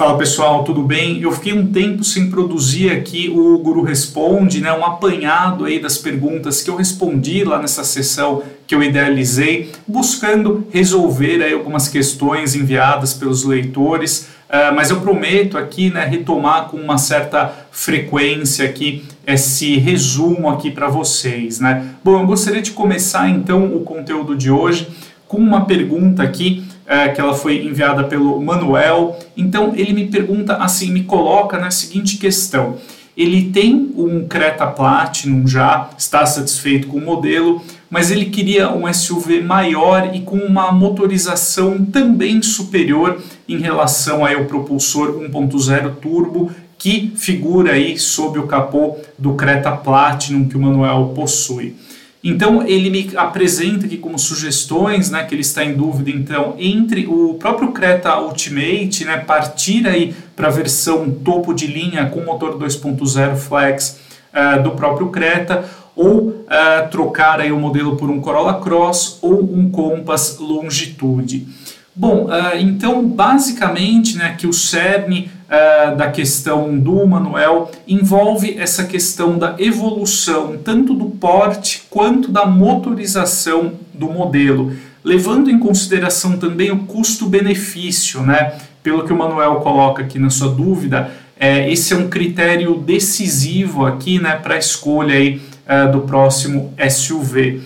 Fala pessoal, tudo bem? Eu fiquei um tempo sem produzir aqui o Guru Responde, né, um apanhado aí das perguntas que eu respondi lá nessa sessão que eu idealizei, buscando resolver aí algumas questões enviadas pelos leitores, uh, mas eu prometo aqui né, retomar com uma certa frequência aqui esse resumo aqui para vocês. Né? Bom, eu gostaria de começar então o conteúdo de hoje com uma pergunta aqui é, que ela foi enviada pelo Manuel. Então ele me pergunta assim, me coloca na seguinte questão. Ele tem um Creta Platinum já, está satisfeito com o modelo, mas ele queria um SUV maior e com uma motorização também superior em relação ao propulsor 1.0 turbo que figura aí sob o capô do Creta Platinum que o Manuel possui. Então ele me apresenta aqui como sugestões, né, que ele está em dúvida então entre o próprio Creta Ultimate, né, partir aí para a versão topo de linha com motor 2.0 flex uh, do próprio Creta ou uh, trocar aí o modelo por um Corolla Cross ou um Compass Longitude. Bom, uh, então basicamente, né, que o cerne uh, da questão do Manuel envolve essa questão da evolução, tanto do porte quanto da motorização do modelo, levando em consideração também o custo-benefício, né? Pelo que o Manuel coloca aqui na sua dúvida, é, esse é um critério decisivo aqui, né, para a escolha aí, uh, do próximo SUV.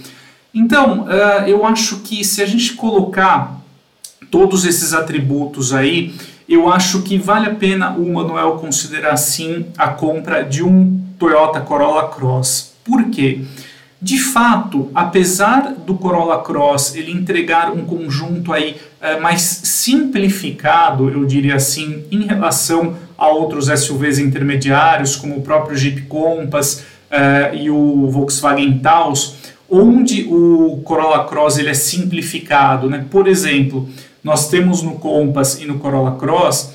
Então, uh, eu acho que se a gente colocar todos esses atributos aí, eu acho que vale a pena o Manuel considerar sim a compra de um Toyota Corolla Cross. Por quê? De fato, apesar do Corolla Cross ele entregar um conjunto aí é, mais simplificado, eu diria assim, em relação a outros SUVs intermediários, como o próprio Jeep Compass é, e o Volkswagen Taos, onde o Corolla Cross ele é simplificado, né? Por exemplo, nós temos no Compass e no Corolla Cross,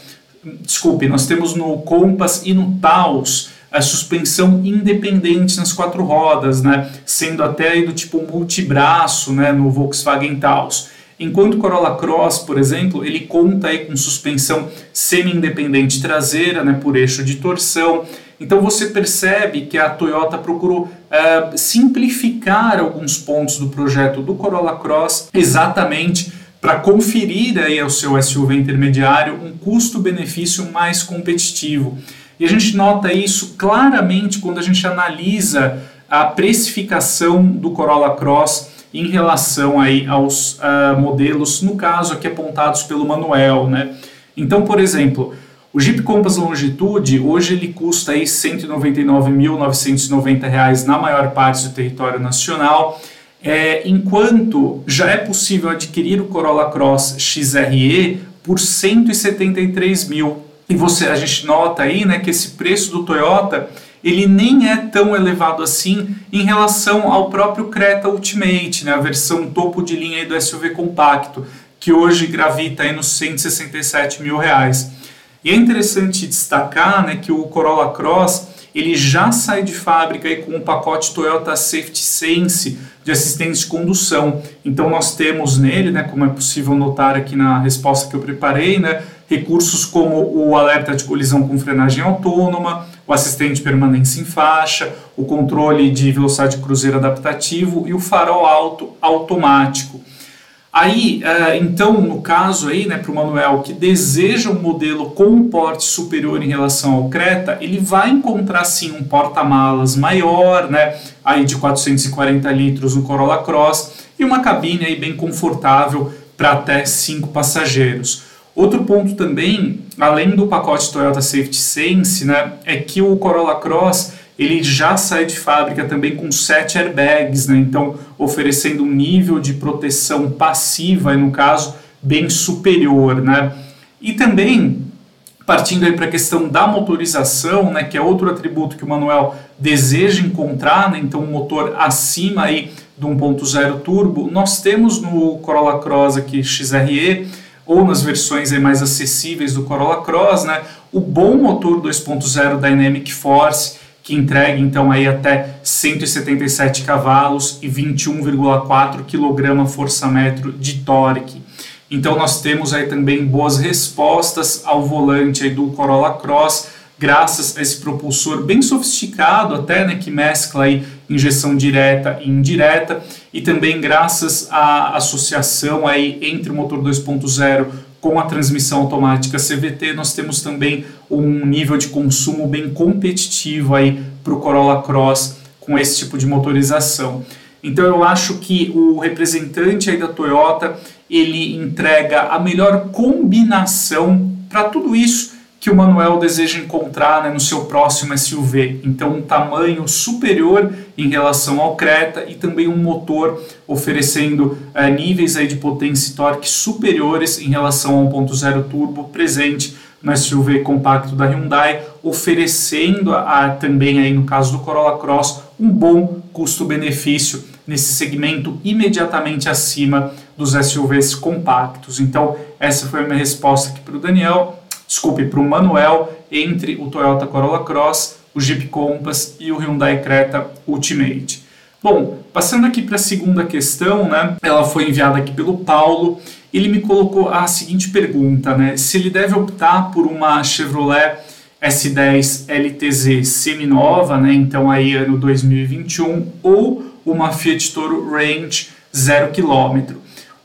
desculpe, nós temos no Compass e no Taos a suspensão independente nas quatro rodas, né, sendo até do tipo multibraço, né, no Volkswagen Taos. Enquanto o Corolla Cross, por exemplo, ele conta aí com suspensão semi-independente traseira, né, por eixo de torção. Então você percebe que a Toyota procurou uh, simplificar alguns pontos do projeto do Corolla Cross exatamente para conferir aí ao seu SUV intermediário um custo-benefício mais competitivo. E a gente nota isso claramente quando a gente analisa a precificação do Corolla Cross em relação aí aos uh, modelos, no caso aqui apontados pelo Manuel, né? Então, por exemplo, o Jeep Compass Longitude hoje ele custa aí R$ 199.990 na maior parte do território nacional é, enquanto já é possível adquirir o Corolla Cross XRE por 173 mil. E você, a gente nota aí, né, que esse preço do Toyota ele nem é tão elevado assim em relação ao próprio Creta Ultimate, né, a versão topo de linha do SUV compacto, que hoje gravita aí nos 167 mil reais. E é interessante destacar né, que o Corolla Cross ele já sai de fábrica com o pacote Toyota Safety Sense de assistência de condução. Então nós temos nele, né, como é possível notar aqui na resposta que eu preparei, né, recursos como o alerta de colisão com frenagem autônoma, o assistente de permanência em faixa, o controle de velocidade cruzeiro adaptativo e o farol alto automático. Aí, uh, então, no caso aí, né, para o Manuel que deseja um modelo com um porte superior em relação ao Creta, ele vai encontrar sim um porta-malas maior, né, aí de 440 litros no Corolla Cross e uma cabine aí bem confortável para até cinco passageiros. Outro ponto também, além do pacote Toyota Safety Sense, né, é que o Corolla Cross ele já sai de fábrica também com sete airbags, né? então oferecendo um nível de proteção passiva, no caso, bem superior. Né? E também, partindo aí para a questão da motorização, né, que é outro atributo que o Manuel deseja encontrar, né, então um motor acima aí do 1.0 turbo, nós temos no Corolla Cross aqui XRE, ou nas versões aí mais acessíveis do Corolla Cross, né, o bom motor 2.0 Dynamic Force, que entrega então aí até 177 cavalos e 21,4 kgfm de torque. Então nós temos aí também boas respostas ao volante aí do Corolla Cross, graças a esse propulsor bem sofisticado até, né, que mescla aí injeção direta e indireta, e também graças à associação aí entre o motor 2.0 com a transmissão automática CVT, nós temos também um nível de consumo bem competitivo aí para o Corolla Cross com esse tipo de motorização. Então eu acho que o representante aí da Toyota ele entrega a melhor combinação para tudo isso que o Manuel deseja encontrar né, no seu próximo SUV. Então, um tamanho superior em relação ao Creta e também um motor oferecendo é, níveis aí de potência e torque superiores em relação ao 1.0 turbo presente no SUV compacto da Hyundai, oferecendo a, a, também aí no caso do Corolla Cross um bom custo-benefício nesse segmento imediatamente acima dos SUVs compactos. Então, essa foi a minha resposta aqui para o Daniel desculpe, para o Manuel entre o Toyota Corolla Cross, o Jeep Compass e o Hyundai Creta Ultimate. Bom, passando aqui para a segunda questão, né? Ela foi enviada aqui pelo Paulo. Ele me colocou a seguinte pergunta, né? Se ele deve optar por uma Chevrolet S10 LTZ semi-nova, né? Então aí ano 2021 ou uma Fiat Toro Range 0 km.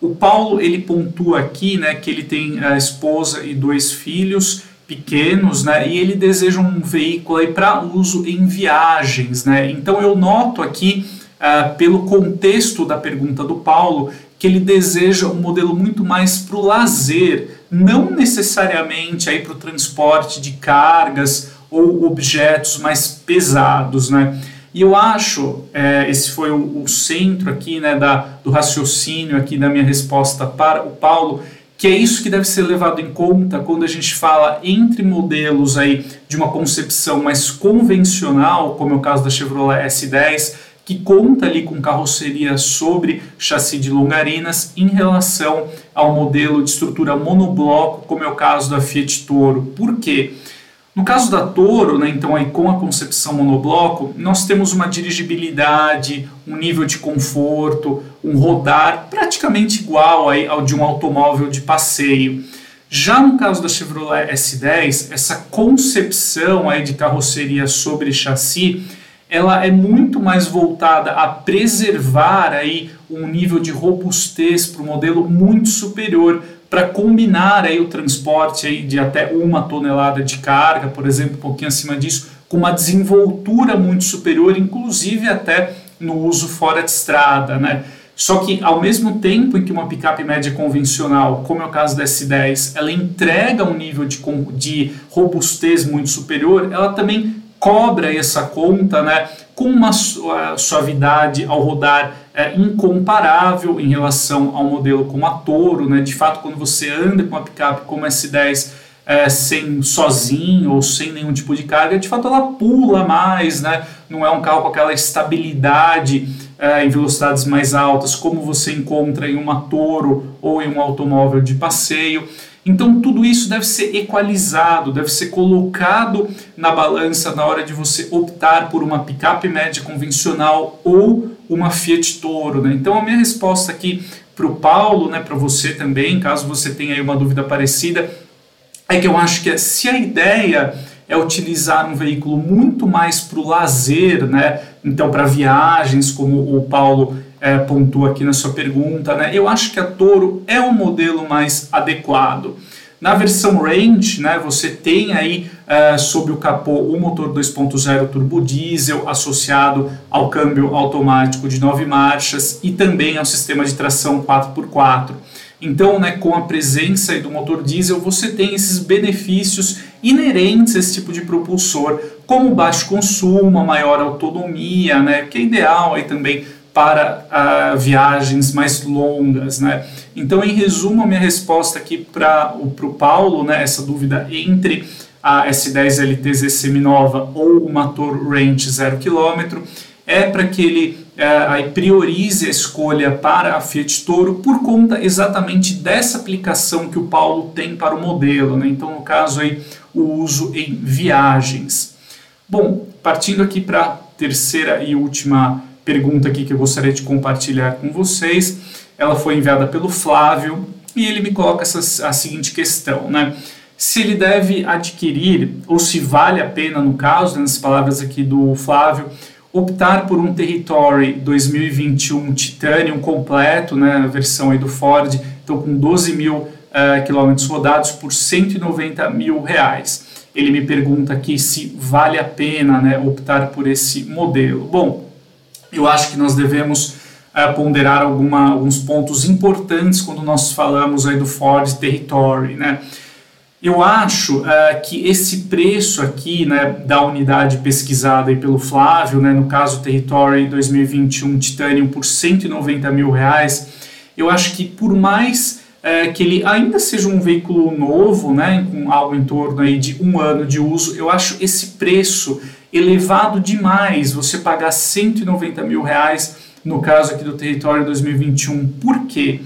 O Paulo ele pontua aqui, né, que ele tem a esposa e dois filhos pequenos, né, e ele deseja um veículo aí para uso em viagens, né. Então eu noto aqui uh, pelo contexto da pergunta do Paulo que ele deseja um modelo muito mais para o lazer, não necessariamente aí para o transporte de cargas ou objetos mais pesados, né. E eu acho, é, esse foi o, o, centro aqui né, da, do raciocínio aqui da minha resposta para o Paulo, que é isso que deve ser levado em conta quando a gente fala entre modelos aí de uma concepção mais convencional, como é o caso da Chevrolet S10, que conta ali com carroceria sobre chassi de longarinas, em relação ao modelo de estrutura monobloco, como é o caso da Fiat Toro. Por quê? No caso da Toro, né, então aí com a concepção monobloco, nós temos uma dirigibilidade, um nível de conforto, um rodar praticamente igual aí ao de um automóvel de passeio. Já no caso da Chevrolet S10, essa concepção aí de carroceria sobre chassi, ela é muito mais voltada a preservar aí um nível de robustez para o modelo muito superior para combinar aí o transporte aí de até uma tonelada de carga, por exemplo, um pouquinho acima disso, com uma desenvoltura muito superior, inclusive até no uso fora de estrada, né? Só que ao mesmo tempo em que uma picape média convencional, como é o caso da S10, ela entrega um nível de, de robustez muito superior, ela também cobra essa conta, né? Com uma suavidade ao rodar é, incomparável em relação ao modelo como a Toro, né? De fato, quando você anda com uma picape como S10 é, sem sozinho ou sem nenhum tipo de carga, de fato ela pula mais, né? Não é um carro com aquela estabilidade é, em velocidades mais altas como você encontra em uma Toro ou em um automóvel de passeio. Então tudo isso deve ser equalizado, deve ser colocado na balança na hora de você optar por uma picape média convencional ou uma Fiat Toro. Né? Então a minha resposta aqui para o Paulo, né, para você também, caso você tenha aí uma dúvida parecida, é que eu acho que se a ideia é utilizar um veículo muito mais para o lazer, né? Então, para viagens, como o Paulo é, pontua aqui na sua pergunta, né? Eu acho que a Toro é um modelo mais adequado. Na versão Range, né, você tem aí uh, sob o capô o motor 2.0 turbo diesel associado ao câmbio automático de 9 marchas e também ao sistema de tração 4x4. Então, né, com a presença do motor diesel, você tem esses benefícios inerentes a esse tipo de propulsor, como baixo consumo, maior autonomia, né, que é ideal aí também para viagens mais longas, né? Então, em resumo, a minha resposta aqui para o Paulo, né, essa dúvida entre a S10 LTZ seminova ou uma Toro Range 0 km, é para que ele uh, priorize a escolha para a Fiat Toro por conta exatamente dessa aplicação que o Paulo tem para o modelo, né? Então, no caso aí, o uso em viagens. Bom, partindo aqui para a terceira e última pergunta aqui que eu gostaria de compartilhar com vocês. Ela foi enviada pelo Flávio e ele me coloca essa, a seguinte questão, né? Se ele deve adquirir, ou se vale a pena, no caso, nas palavras aqui do Flávio, optar por um Territory 2021 Titanium completo, né, a versão aí do Ford, então com 12 mil uh, quilômetros rodados por 190 mil reais. Ele me pergunta aqui se vale a pena né, optar por esse modelo. Bom, eu acho que nós devemos uh, ponderar alguma, alguns pontos importantes quando nós falamos aí do Ford Territory, né? Eu acho uh, que esse preço aqui, né, da unidade pesquisada aí pelo Flávio, né, no caso Territory 2021 Titanium por 190 mil reais, eu acho que por mais uh, que ele ainda seja um veículo novo, né, com algo em torno aí de um ano de uso, eu acho esse preço elevado demais. Você pagar 190 mil reais no caso aqui do Território 2021. Por quê?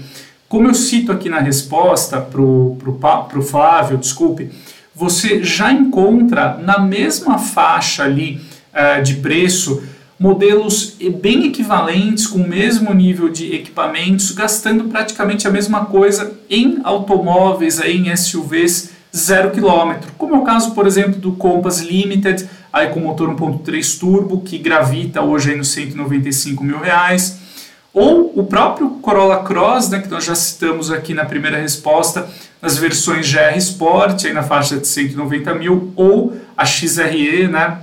Como eu cito aqui na resposta para o Flávio, desculpe, você já encontra na mesma faixa ali uh, de preço modelos bem equivalentes, com o mesmo nível de equipamentos, gastando praticamente a mesma coisa em automóveis, aí, em SUVs zero quilômetro, como é o caso, por exemplo, do Compass Limited, aí com motor 1.3 turbo, que gravita hoje aí nos 195 mil reais, ou o próprio Corolla Cross, né, que nós já citamos aqui na primeira resposta, nas versões GR Sport, aí na faixa de 190 mil, ou a XRE, né,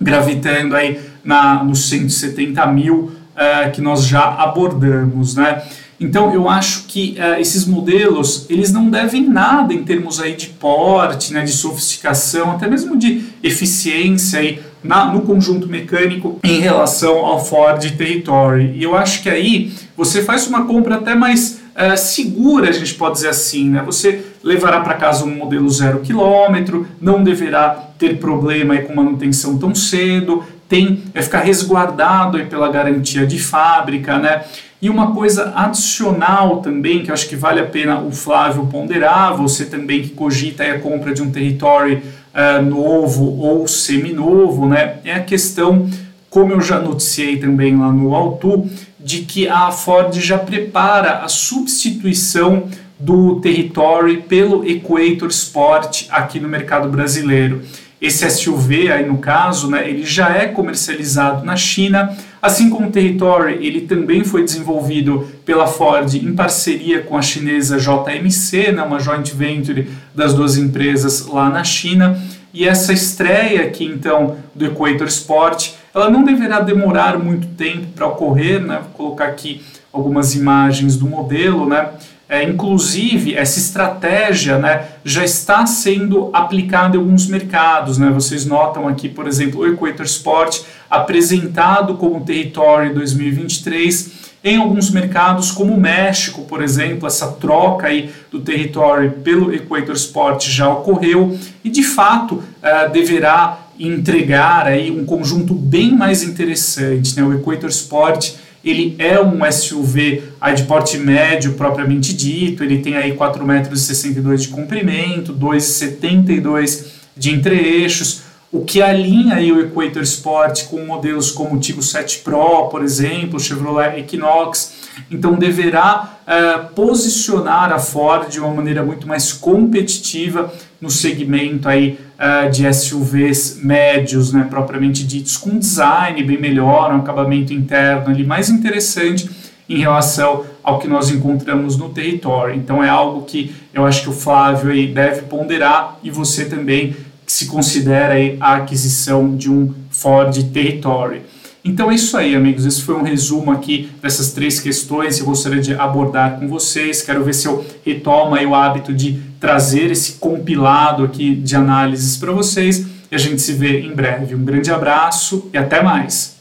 gravitando aí na, nos 170 mil, uh, que nós já abordamos, né. Então eu acho que uh, esses modelos eles não devem nada em termos aí de porte, né, de sofisticação, até mesmo de eficiência aí na, no conjunto mecânico em relação ao Ford Territory. E eu acho que aí você faz uma compra até mais uh, segura, a gente pode dizer assim, né? Você levará para casa um modelo zero quilômetro, não deverá ter problema com manutenção tão cedo, tem vai ficar resguardado pela garantia de fábrica, né? E uma coisa adicional também, que acho que vale a pena o Flávio ponderar, você também que cogita a compra de um território uh, novo ou seminovo, né, é a questão, como eu já noticiei também lá no Auto, de que a Ford já prepara a substituição do território pelo Equator Sport aqui no mercado brasileiro. Esse SUV aí no caso, né, ele já é comercializado na China, assim como o Territory, ele também foi desenvolvido pela Ford em parceria com a chinesa JMC, né, uma joint venture das duas empresas lá na China. E essa estreia aqui então do Equator Sport, ela não deverá demorar muito tempo para ocorrer, né? Vou colocar aqui algumas imagens do modelo, né? É, inclusive, essa estratégia né, já está sendo aplicada em alguns mercados. Né? Vocês notam aqui, por exemplo, o Equator Sport apresentado como território 2023 em alguns mercados, como o México, por exemplo, essa troca aí do território pelo Equator Sport já ocorreu e, de fato, uh, deverá entregar aí um conjunto bem mais interessante. Né? O Equator Sport ele é um SUV de porte médio propriamente dito, ele tem aí 4,62 metros de comprimento, 2,72 de entre-eixos, o que alinha aí o Equator Sport com modelos como o Tigo 7 Pro, por exemplo, Chevrolet Equinox, então deverá uh, posicionar a Ford de uma maneira muito mais competitiva no segmento aí uh, de SUVs médios, né, propriamente ditos, com design bem melhor, um acabamento interno ali mais interessante em relação ao que nós encontramos no território. Então é algo que eu acho que o Flávio aí deve ponderar e você também que se considera aí a aquisição de um Ford Territory. Então é isso aí, amigos. Esse foi um resumo aqui dessas três questões que eu gostaria de abordar com vocês. Quero ver se eu retomo aí o hábito de trazer esse compilado aqui de análises para vocês. E a gente se vê em breve. Um grande abraço e até mais.